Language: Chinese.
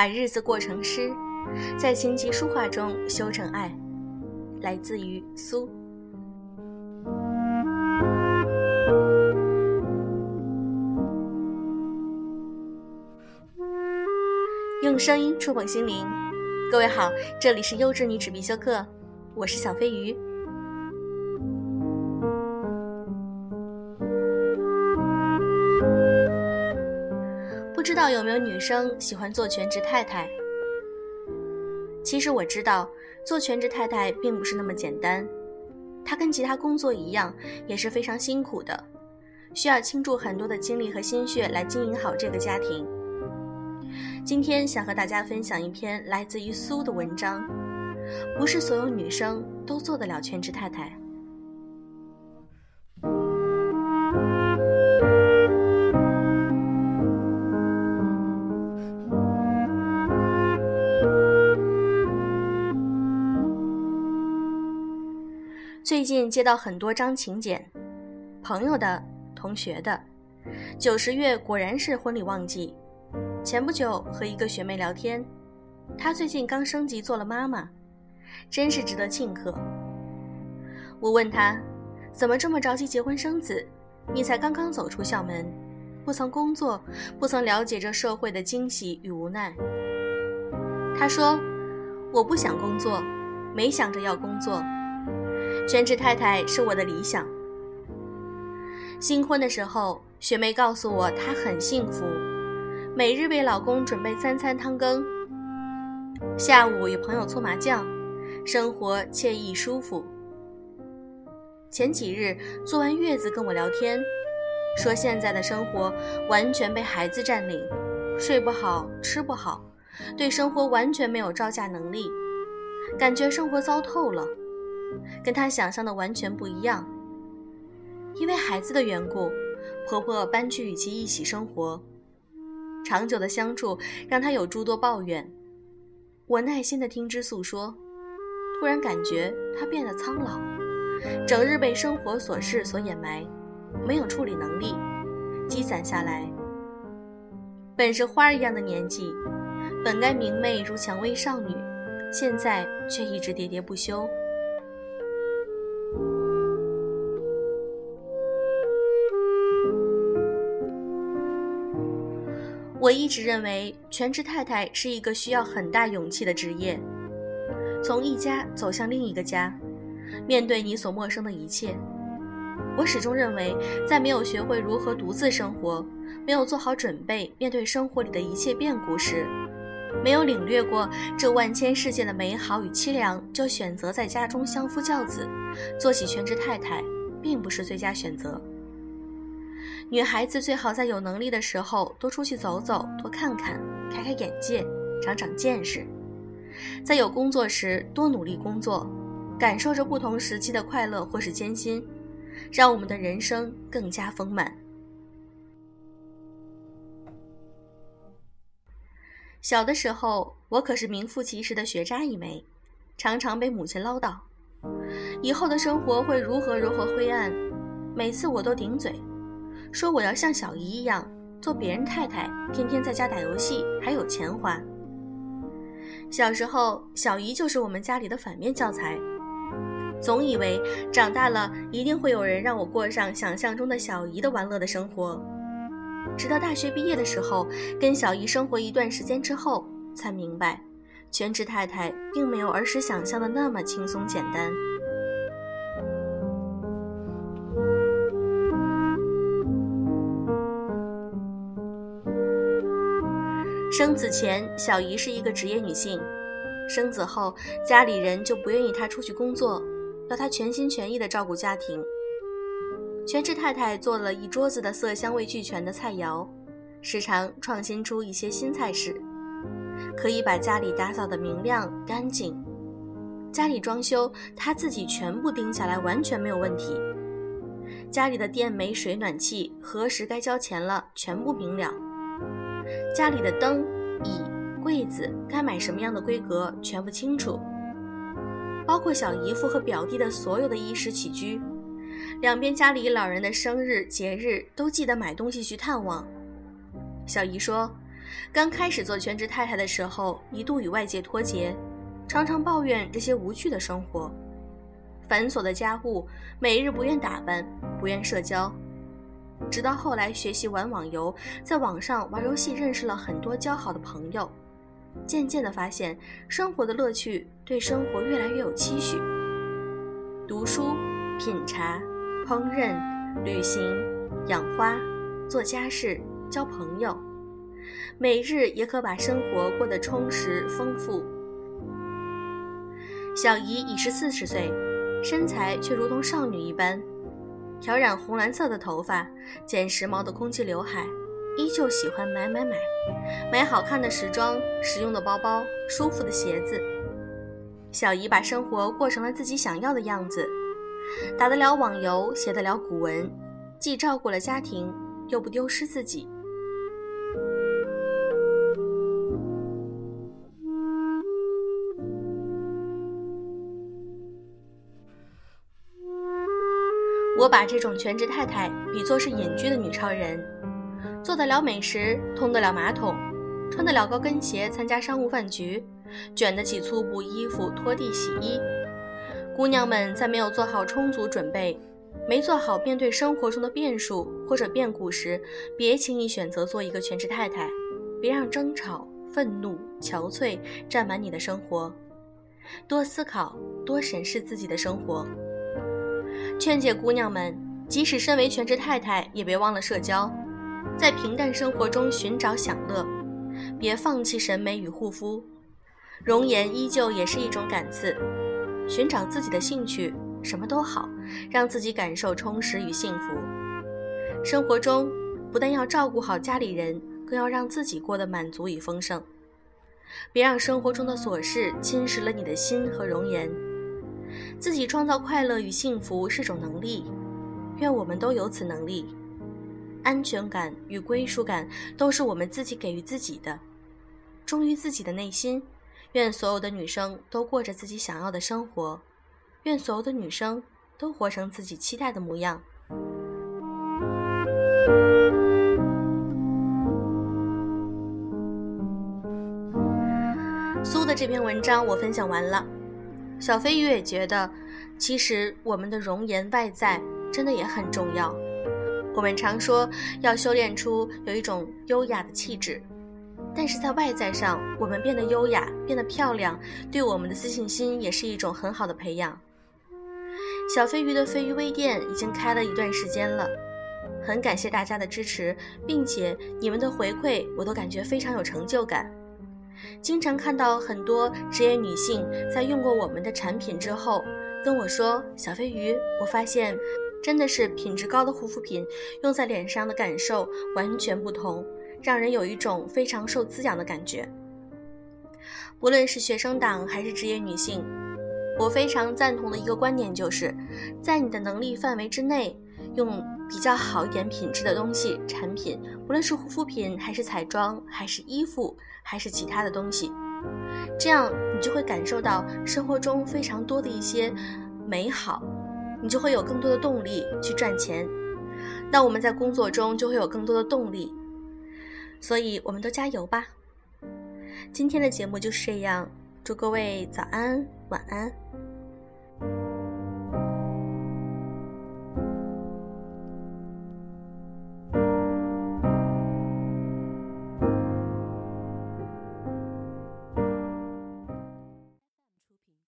把日子过成诗，在琴棋书画中修成爱。来自于苏。用声音触碰心灵，各位好，这里是优质女纸必修课，我是小飞鱼。知道有没有女生喜欢做全职太太？其实我知道，做全职太太并不是那么简单，它跟其他工作一样，也是非常辛苦的，需要倾注很多的精力和心血来经营好这个家庭。今天想和大家分享一篇来自于苏的文章，不是所有女生都做得了全职太太。最近接到很多张请柬，朋友的、同学的。九十月果然是婚礼旺季。前不久和一个学妹聊天，她最近刚升级做了妈妈，真是值得庆贺。我问她，怎么这么着急结婚生子？你才刚刚走出校门，不曾工作，不曾了解这社会的惊喜与无奈。她说，我不想工作，没想着要工作。全职太太是我的理想。新婚的时候，学妹告诉我她很幸福，每日为老公准备三餐汤羹，下午与朋友搓麻将，生活惬意舒服。前几日坐完月子跟我聊天，说现在的生活完全被孩子占领，睡不好，吃不好，对生活完全没有招架能力，感觉生活糟透了。跟她想象的完全不一样。因为孩子的缘故，婆婆搬去与其一起生活，长久的相处让她有诸多抱怨。我耐心的听之诉说，突然感觉她变得苍老，整日被生活琐事所掩埋，没有处理能力，积攒下来。本是花儿一样的年纪，本该明媚如蔷薇少女，现在却一直喋喋不休。我一直认为全职太太是一个需要很大勇气的职业，从一家走向另一个家，面对你所陌生的一切。我始终认为，在没有学会如何独自生活，没有做好准备面对生活里的一切变故时，没有领略过这万千世界的美好与凄凉，就选择在家中相夫教子，做起全职太太，并不是最佳选择。女孩子最好在有能力的时候多出去走走，多看看，开开眼界，长长见识；在有工作时多努力工作，感受着不同时期的快乐或是艰辛，让我们的人生更加丰满。小的时候，我可是名副其实的学渣一枚，常常被母亲唠叨，以后的生活会如何如何灰暗，每次我都顶嘴。说我要像小姨一样做别人太太，天天在家打游戏，还有钱花。小时候，小姨就是我们家里的反面教材，总以为长大了一定会有人让我过上想象中的小姨的玩乐的生活。直到大学毕业的时候，跟小姨生活一段时间之后，才明白，全职太太并没有儿时想象的那么轻松简单。生子前，小姨是一个职业女性；生子后，家里人就不愿意她出去工作，要她全心全意地照顾家庭。全职太太做了一桌子的色香味俱全的菜肴，时常创新出一些新菜式，可以把家里打扫得明亮干净。家里装修，她自己全部盯下来，完全没有问题。家里的电煤水暖气，何时该交钱了，全部明了。家里的灯、椅、柜子该买什么样的规格，全部清楚。包括小姨夫和表弟的所有的衣食起居，两边家里老人的生日节日都记得买东西去探望。小姨说，刚开始做全职太太的时候，一度与外界脱节，常常抱怨这些无趣的生活，繁琐的家务，每日不愿打扮，不愿社交。直到后来学习玩网游，在网上玩游戏认识了很多交好的朋友，渐渐的发现生活的乐趣，对生活越来越有期许。读书、品茶、烹饪、旅行、养花、做家事、交朋友。每日也可把生活过得充实丰富。小姨已是四十岁，身材却如同少女一般，挑染红蓝色的头发，剪时髦的空气刘海，依旧喜欢买买买，买好看的时装、实用的包包、舒服的鞋子。小姨把生活过成了自己想要的样子，打得了网游，写得了古文，既照顾了家庭，又不丢失自己。我把这种全职太太比作是隐居的女超人，做得了美食，通得了马桶，穿得了高跟鞋参加商务饭局，卷得起粗布衣服拖地洗衣。姑娘们在没有做好充足准备，没做好面对生活中的变数或者变故时，别轻易选择做一个全职太太，别让争吵、愤怒、憔悴占满你的生活，多思考，多审视自己的生活。劝诫姑娘们，即使身为全职太太，也别忘了社交，在平淡生活中寻找享乐，别放弃审美与护肤，容颜依旧也是一种感刺。寻找自己的兴趣，什么都好，让自己感受充实与幸福。生活中不但要照顾好家里人，更要让自己过得满足与丰盛。别让生活中的琐事侵蚀了你的心和容颜。自己创造快乐与幸福是种能力，愿我们都有此能力。安全感与归属感都是我们自己给予自己的。忠于自己的内心，愿所有的女生都过着自己想要的生活，愿所有的女生都活成自己期待的模样。苏的这篇文章我分享完了。小飞鱼也觉得，其实我们的容颜外在真的也很重要。我们常说要修炼出有一种优雅的气质，但是在外在上，我们变得优雅、变得漂亮，对我们的自信心也是一种很好的培养。小飞鱼的飞鱼微店已经开了一段时间了，很感谢大家的支持，并且你们的回馈我都感觉非常有成就感。经常看到很多职业女性在用过我们的产品之后跟我说：“小飞鱼，我发现真的是品质高的护肤品用在脸上的感受完全不同，让人有一种非常受滋养的感觉。”不论是学生党还是职业女性，我非常赞同的一个观点就是，在你的能力范围之内，用比较好一点品质的东西产品，无论是护肤品还是彩妆还是衣服。还是其他的东西，这样你就会感受到生活中非常多的一些美好，你就会有更多的动力去赚钱。那我们在工作中就会有更多的动力，所以我们都加油吧。今天的节目就是这样，祝各位早安晚安。